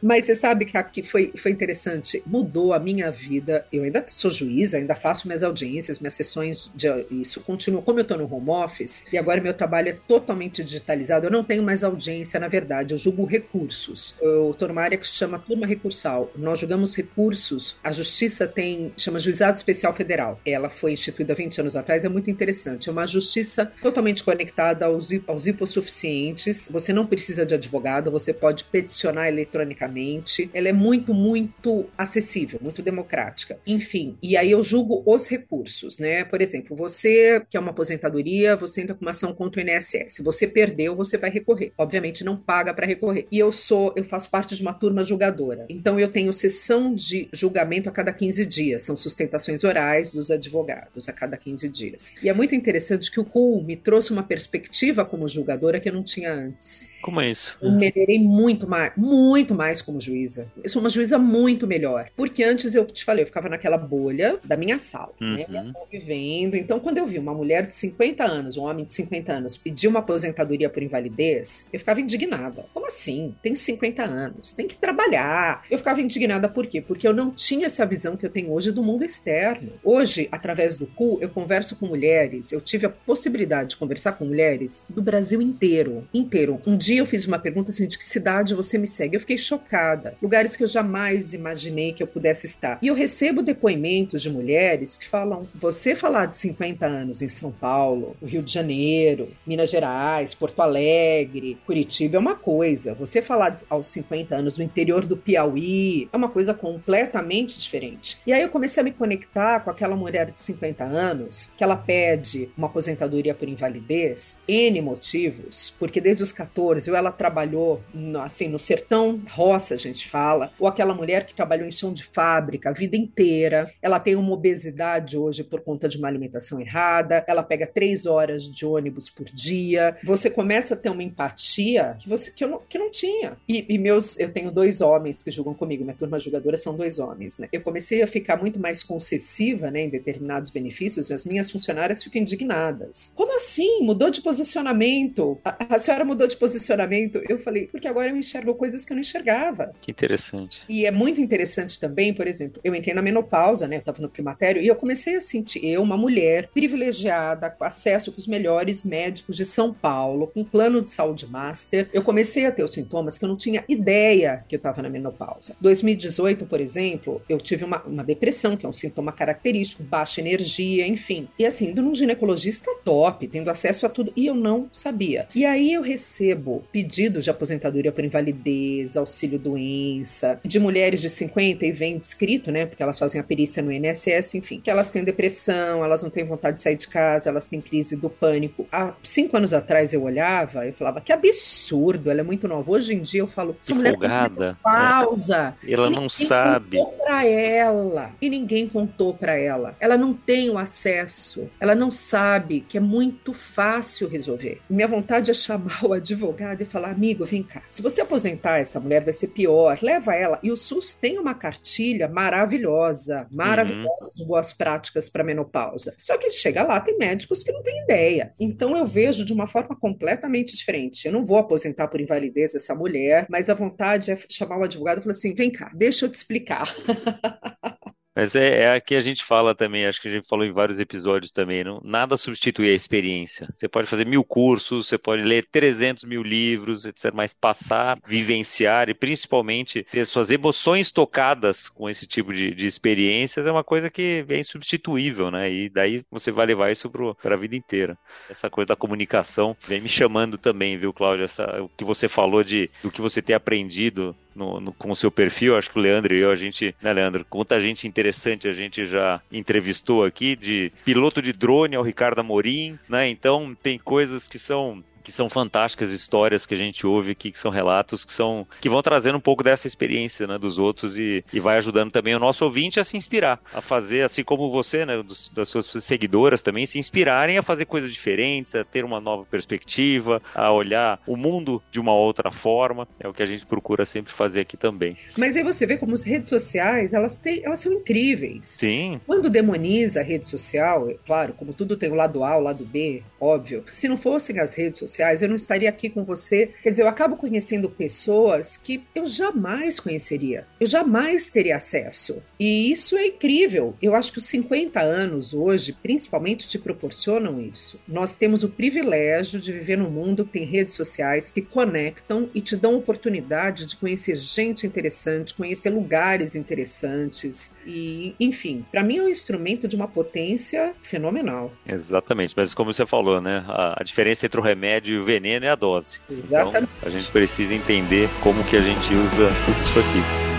Mas você sabe que foi, foi interessante, mudou a minha vida. Eu ainda sou juíza, ainda faço minhas audiências, minhas sessões de isso continua. Como eu estou no home office e agora meu trabalho é totalmente digitalizado, eu não tenho mais audiência, na verdade, eu julgo recursos. Eu estou numa área que se chama turma recursal. Nós julgamos recursos. A justiça tem, chama Juizado Especial Federal. Ela foi instituída 20 anos atrás, é muito interessante. É uma justiça totalmente conectada aos, aos hipossuficientes. Você não precisa de advogado, você pode peticionar eletronicamente ela é muito, muito acessível, muito democrática. Enfim, e aí eu julgo os recursos, né? Por exemplo, você que é uma aposentadoria, você entra com uma ação contra o INSS. Você perdeu, você vai recorrer. Obviamente não paga para recorrer. E eu sou, eu faço parte de uma turma julgadora. Então eu tenho sessão de julgamento a cada 15 dias. São sustentações orais dos advogados a cada 15 dias. E é muito interessante que o CUL me trouxe uma perspectiva como julgadora que eu não tinha antes. Como é isso? Eu melhorei muito mais, muito mais como juíza. Eu sou uma juíza muito melhor. Porque antes eu te falei, eu ficava naquela bolha da minha sala, né? uhum. né? Vivendo. Então, quando eu vi uma mulher de 50 anos, um homem de 50 anos, pedir uma aposentadoria por invalidez, eu ficava indignada. Como assim? Tem 50 anos, tem que trabalhar. Eu ficava indignada por quê? Porque eu não tinha essa visão que eu tenho hoje do mundo externo. Hoje, através do CU, eu converso com mulheres, eu tive a possibilidade de conversar com mulheres do Brasil inteiro. Inteiro. Um dia eu fiz uma pergunta assim: de que cidade você me segue? Eu fiquei chocada. Lugares que eu jamais imaginei que eu pudesse estar. E eu recebo depoimentos de mulheres que falam: você falar de 50 anos em São Paulo, Rio de Janeiro, Minas Gerais, Porto Alegre, Curitiba é uma coisa. Você falar aos 50 anos no interior do Piauí é uma coisa completamente diferente. E aí eu comecei a me conectar com aquela mulher de 50 anos que ela pede uma aposentadoria por invalidez, N motivos, porque desde os 14 Brasil, ela trabalhou assim no sertão, roça, a gente fala, ou aquela mulher que trabalhou em chão de fábrica a vida inteira. Ela tem uma obesidade hoje por conta de uma alimentação errada, ela pega três horas de ônibus por dia. Você começa a ter uma empatia que, você, que, eu não, que não tinha. E, e meus, eu tenho dois homens que julgam comigo, minha turma julgadora são dois homens, né? Eu comecei a ficar muito mais concessiva, né, em determinados benefícios, e as minhas funcionárias ficam indignadas. Como assim? Mudou de posicionamento? A, a senhora mudou de posicionamento, eu falei, porque agora eu enxergo coisas que que eu não enxergava. Que interessante. E é muito interessante também, por exemplo, eu entrei na menopausa, né? Eu tava no climatério e eu comecei a sentir, eu, uma mulher privilegiada, com acesso com os melhores médicos de São Paulo, com plano de saúde master, eu comecei a ter os sintomas que eu não tinha ideia que eu tava na menopausa. 2018, por exemplo, eu tive uma, uma depressão, que é um sintoma característico, baixa energia, enfim. E assim, indo num ginecologista top, tendo acesso a tudo, e eu não sabia. E aí eu recebo pedido de aposentadoria por invalidez, auxílio doença, de mulheres de 50 e vem descrito, né, porque elas fazem a perícia no INSS, enfim, que elas têm depressão, elas não têm vontade de sair de casa, elas têm crise do pânico. Há cinco anos atrás eu olhava e falava que absurdo, ela é muito nova. Hoje em dia eu falo, essa mulher folgada. pausa. É. Ela não sabe. Pra ela e ninguém contou para ela. Ela não tem o acesso. Ela não sabe que é muito fácil resolver. Minha vontade é chamar o advogado e falar, amigo, vem cá. Se você aposentar essa mulher vai ser pior. Leva ela. E o SUS tem uma cartilha maravilhosa, maravilhosa uhum. de boas práticas para menopausa. Só que chega lá tem médicos que não têm ideia. Então eu vejo de uma forma completamente diferente. Eu não vou aposentar por invalidez essa mulher, mas a vontade é chamar o advogado e falar assim: vem cá, deixa eu te explicar. Mas é, é aqui a gente fala também, acho que a gente falou em vários episódios também, não, nada substitui a experiência. Você pode fazer mil cursos, você pode ler 300 mil livros, etc. Mas passar, vivenciar e principalmente ter suas emoções tocadas com esse tipo de, de experiências é uma coisa que é insubstituível, né? E daí você vai levar isso para a vida inteira. Essa coisa da comunicação vem me chamando também, viu, Cláudia? Essa, o que você falou de do que você tem aprendido no, no, com o seu perfil, acho que o Leandro e eu, a gente, né, Leandro, quanta gente interessante a gente já entrevistou aqui, de piloto de drone ao Ricardo Amorim, né? Então tem coisas que são que são fantásticas histórias que a gente ouve aqui, que são relatos que são que vão trazendo um pouco dessa experiência né, dos outros e, e vai ajudando também o nosso ouvinte a se inspirar, a fazer, assim como você, né, dos, das suas seguidoras também, se inspirarem a fazer coisas diferentes, a ter uma nova perspectiva, a olhar o mundo de uma outra forma. É o que a gente procura sempre fazer aqui também. Mas aí você vê como as redes sociais, elas, têm, elas são incríveis. Sim. Quando demoniza a rede social, é claro, como tudo tem o lado A, o lado B, óbvio. Se não fossem as redes sociais, sociais, eu não estaria aqui com você. Quer dizer, eu acabo conhecendo pessoas que eu jamais conheceria, eu jamais teria acesso. E isso é incrível. Eu acho que os 50 anos hoje, principalmente, te proporcionam isso. Nós temos o privilégio de viver num mundo que tem redes sociais que conectam e te dão oportunidade de conhecer gente interessante, conhecer lugares interessantes e, enfim, para mim é um instrumento de uma potência fenomenal. Exatamente, mas como você falou, né, a, a diferença entre o remédio remédio e o veneno é a dose. Exatamente. Então, a gente precisa entender como que a gente usa tudo isso aqui.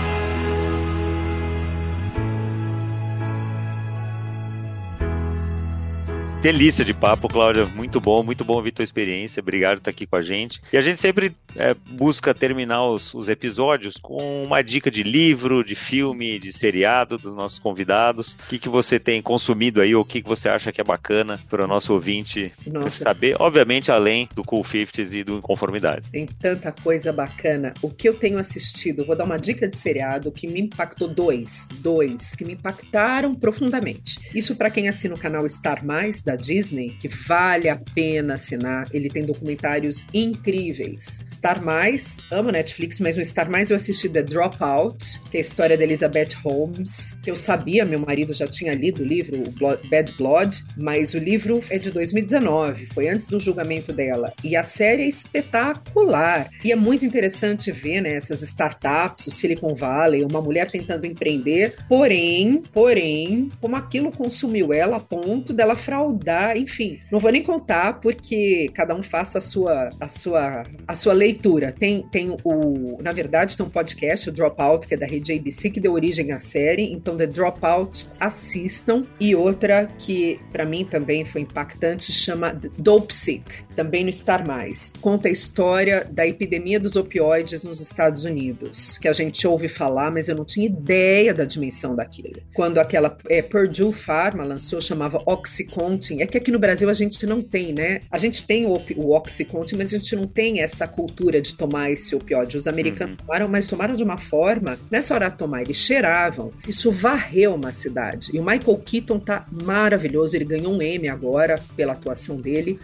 Delícia de papo, Cláudia. Muito bom, muito bom ouvir tua experiência. Obrigado por estar aqui com a gente. E a gente sempre é, busca terminar os, os, episódios com uma dica de livro, de filme, de seriado dos nossos convidados. O que, que você tem consumido aí, ou o que, que você acha que é bacana para o nosso ouvinte Nossa. saber, obviamente, além do Cool Fifties e do Inconformidades. Tem tanta coisa bacana. O que eu tenho assistido, vou dar uma dica de seriado que me impactou dois, dois, que me impactaram profundamente. Isso para quem assina o canal Star Mais, da da Disney que vale a pena assinar. Ele tem documentários incríveis. Star Mais, amo Netflix, mas no Star Mais eu assisti The Dropout, que é a história da Elizabeth Holmes, que eu sabia, meu marido já tinha lido o livro, o Bad Blood, mas o livro é de 2019, foi antes do julgamento dela. E a série é espetacular. E é muito interessante ver né, essas startups, o Silicon Valley, uma mulher tentando empreender, porém, porém, como aquilo consumiu ela a ponto dela fraudar mudar, enfim. Não vou nem contar porque cada um faça a sua a sua a sua leitura. Tem tem o, na verdade, tem um podcast, o Dropout, que é da rede ABC que deu origem à série. Então, The Dropout, assistam. E outra que para mim também foi impactante chama Dope Sick, também no Star Mais. Conta a história da epidemia dos opioides nos Estados Unidos, que a gente ouve falar, mas eu não tinha ideia da dimensão daquilo. Quando aquela é, Purdue Pharma lançou chamava Oxycontin. É que aqui no Brasil a gente não tem, né? A gente tem o, o Oxycontin, mas a gente não tem essa cultura de tomar esse opioide. Os americanos uhum. tomaram, mas tomaram de uma forma, nessa hora de tomar, eles cheiravam. Isso varreu uma cidade. E o Michael Keaton tá maravilhoso, ele ganhou um M agora pela atuação dele.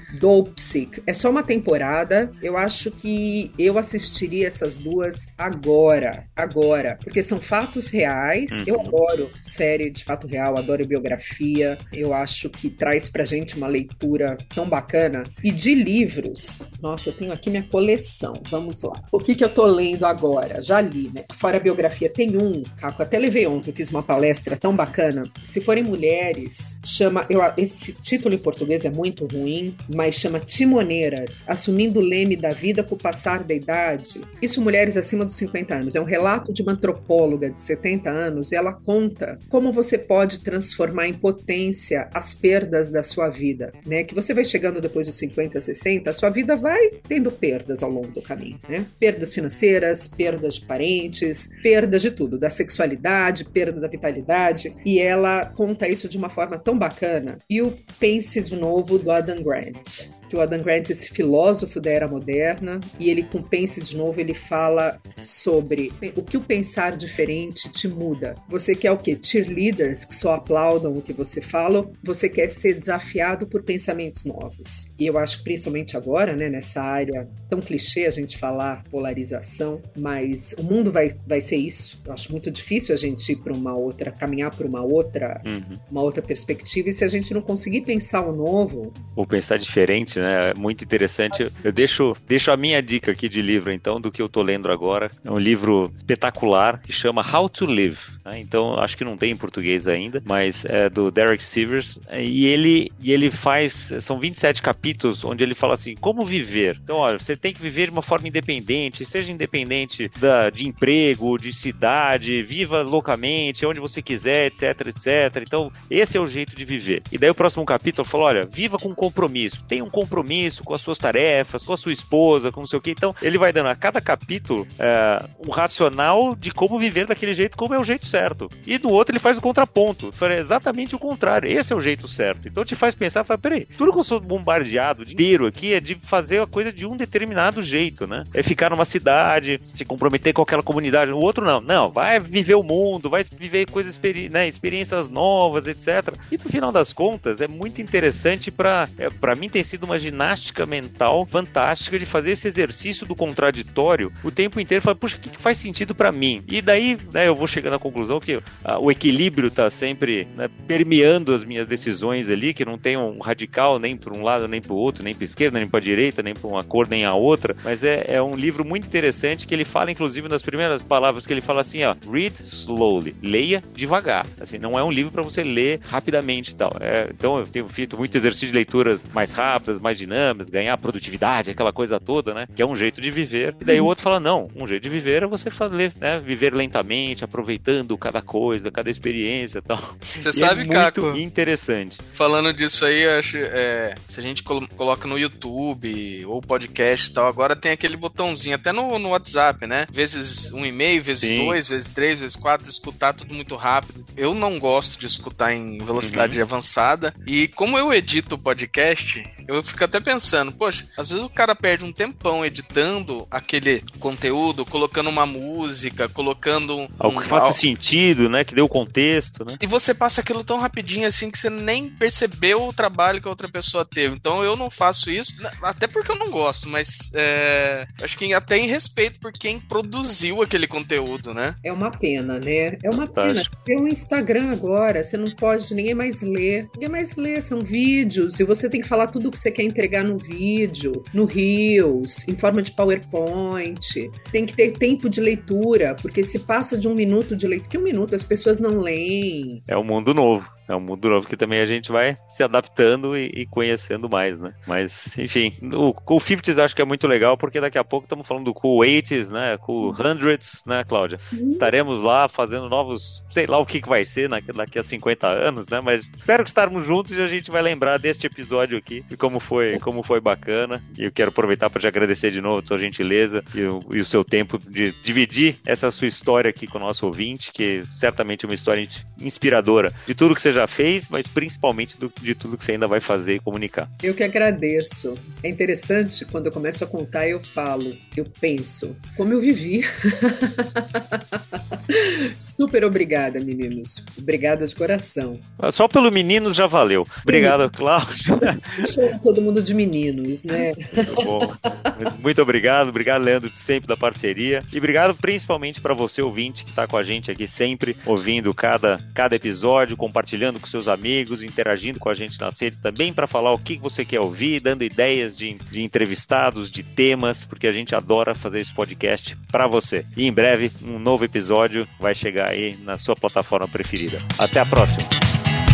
É só uma temporada. Eu acho que eu assistiria essas duas agora. Agora. Porque são fatos reais. Uhum. Eu adoro série de fato real, adoro biografia. Eu acho que traz pra gente uma leitura tão bacana. E de livros, nossa, eu tenho aqui minha coleção. Vamos lá. O que que eu tô lendo agora? Já li, né? Fora a biografia, tem um, Caco, até levei ontem, fiz uma palestra tão bacana. Se forem mulheres, chama. Eu, esse título em português é muito ruim, mas chama Timoneiras, assumindo o leme da vida com o passar da idade. Isso, mulheres acima dos 50 anos. É um relato de uma antropóloga de 70 anos e ela conta como você pode transformar em potência as perdas da sua vida, né? Que você vai chegando depois dos 50, 60, a sua vida vai tendo perdas ao longo do caminho, né? Perdas financeiras, perdas de parentes, perdas de tudo, da sexualidade, perda da vitalidade, e ela conta isso de uma forma tão bacana. E o Pense de Novo do Adam Grant que o Adam Grant, esse filósofo da era moderna, e ele com Pense de novo, ele fala sobre o que o pensar diferente te muda. Você quer o quê? Cheerleaders que só aplaudam o que você fala, você quer ser desafiado por pensamentos novos. E eu acho que principalmente agora, né, nessa área tão clichê a gente falar polarização, mas o mundo vai, vai ser isso. Eu acho muito difícil a gente ir para uma outra, caminhar para uma outra, uhum. uma outra perspectiva, e se a gente não conseguir pensar o novo, ou pensar diferente né? É muito interessante. Eu deixo, deixo a minha dica aqui de livro, então, do que eu tô lendo agora. É um livro espetacular que chama How to Live. Né? Então, acho que não tem em português ainda, mas é do Derek Sivers. E ele, e ele faz. São 27 capítulos onde ele fala assim: como viver. Então, olha, você tem que viver de uma forma independente, seja independente da, de emprego, de cidade, viva loucamente, onde você quiser, etc, etc. Então, esse é o jeito de viver. E daí o próximo capítulo falou: olha, viva com compromisso. Tem um compromisso compromisso com as suas tarefas, com a sua esposa, com não sei o que. Então, ele vai dando a cada capítulo é, um racional de como viver daquele jeito, como é o jeito certo. E no outro ele faz o contraponto. Fala exatamente o contrário. Esse é o jeito certo. Então te faz pensar, fala, peraí, tudo que eu sou bombardeado de inteiro aqui é de fazer a coisa de um determinado jeito, né? É ficar numa cidade, se comprometer com aquela comunidade. O outro não. Não, vai viver o mundo, vai viver coisas, experi né, experiências novas, etc. E no final das contas, é muito interessante para é, para mim tem sido uma ginástica mental fantástica de fazer esse exercício do contraditório o tempo inteiro. Falar, puxa, o que, que faz sentido para mim? E daí né, eu vou chegando à conclusão que ah, o equilíbrio tá sempre né, permeando as minhas decisões ali, que não tem um radical nem para um lado, nem para o outro, nem para esquerda, nem para direita, nem para uma cor, nem a outra. Mas é, é um livro muito interessante que ele fala, inclusive, nas primeiras palavras que ele fala assim, ó, read slowly, leia devagar. Assim, não é um livro para você ler rapidamente e tal. É, então eu tenho feito muito exercício de leituras mais rápidas, mais dinâmicas, ganhar produtividade, aquela coisa toda, né? Que é um jeito de viver. E daí o outro fala: não, um jeito de viver é você fazer, né? Viver lentamente, aproveitando cada coisa, cada experiência e tal. Você sabe, é muito Caco, interessante. Falando disso aí, eu acho, é, se a gente coloca no YouTube ou podcast e tal, agora tem aquele botãozinho, até no, no WhatsApp, né? Vezes um e meio, vezes Sim. dois, vezes três, vezes quatro, escutar tudo muito rápido. Eu não gosto de escutar em velocidade uhum. avançada. E como eu edito o podcast, eu fico até pensando, poxa, às vezes o cara perde um tempão editando aquele conteúdo, colocando uma música, colocando um. Algo que faça sentido, né? Que dê o contexto, né? E você passa aquilo tão rapidinho assim que você nem percebeu o trabalho que a outra pessoa teve. Então eu não faço isso, até porque eu não gosto, mas é, acho que até em respeito por quem produziu aquele conteúdo, né? É uma pena, né? É uma Fantástico. pena. Tem um Instagram agora, você não pode, ninguém mais ler. Ninguém mais lê, são vídeos, e você tem que falar tudo que você quer entregar no vídeo, no Reels, em forma de PowerPoint. Tem que ter tempo de leitura, porque se passa de um minuto de leitura, que um minuto as pessoas não leem. É um mundo novo. É um mundo novo que também a gente vai se adaptando e, e conhecendo mais, né? Mas, enfim, o Cool 50s acho que é muito legal, porque daqui a pouco estamos falando do Cool 80s, né? Cool 100s, né, Cláudia? Uhum. Estaremos lá fazendo novos, sei lá o que, que vai ser daqui a 50 anos, né? Mas espero que estarmos juntos e a gente vai lembrar deste episódio aqui e como foi, como foi bacana. E eu quero aproveitar para te agradecer de novo a sua gentileza e o, e o seu tempo de dividir essa sua história aqui com o nosso ouvinte, que certamente é uma história inspiradora de tudo que você já fez, mas principalmente do, de tudo que você ainda vai fazer e comunicar. Eu que agradeço. É interessante, quando eu começo a contar, eu falo, eu penso, como eu vivi. Super obrigada, meninos. Obrigada de coração. Só pelo meninos já valeu. Obrigado, Cláudio. Chama todo mundo de meninos, né? Muito bom. Mas muito obrigado. Obrigado, Leandro, sempre da parceria. E obrigado principalmente para você, ouvinte, que está com a gente aqui sempre, ouvindo cada, cada episódio, compartilhando com seus amigos, interagindo com a gente nas redes também para falar o que você quer ouvir, dando ideias de, de entrevistados, de temas, porque a gente adora fazer esse podcast para você. E em breve, um novo episódio vai chegar aí na sua plataforma preferida. Até a próxima!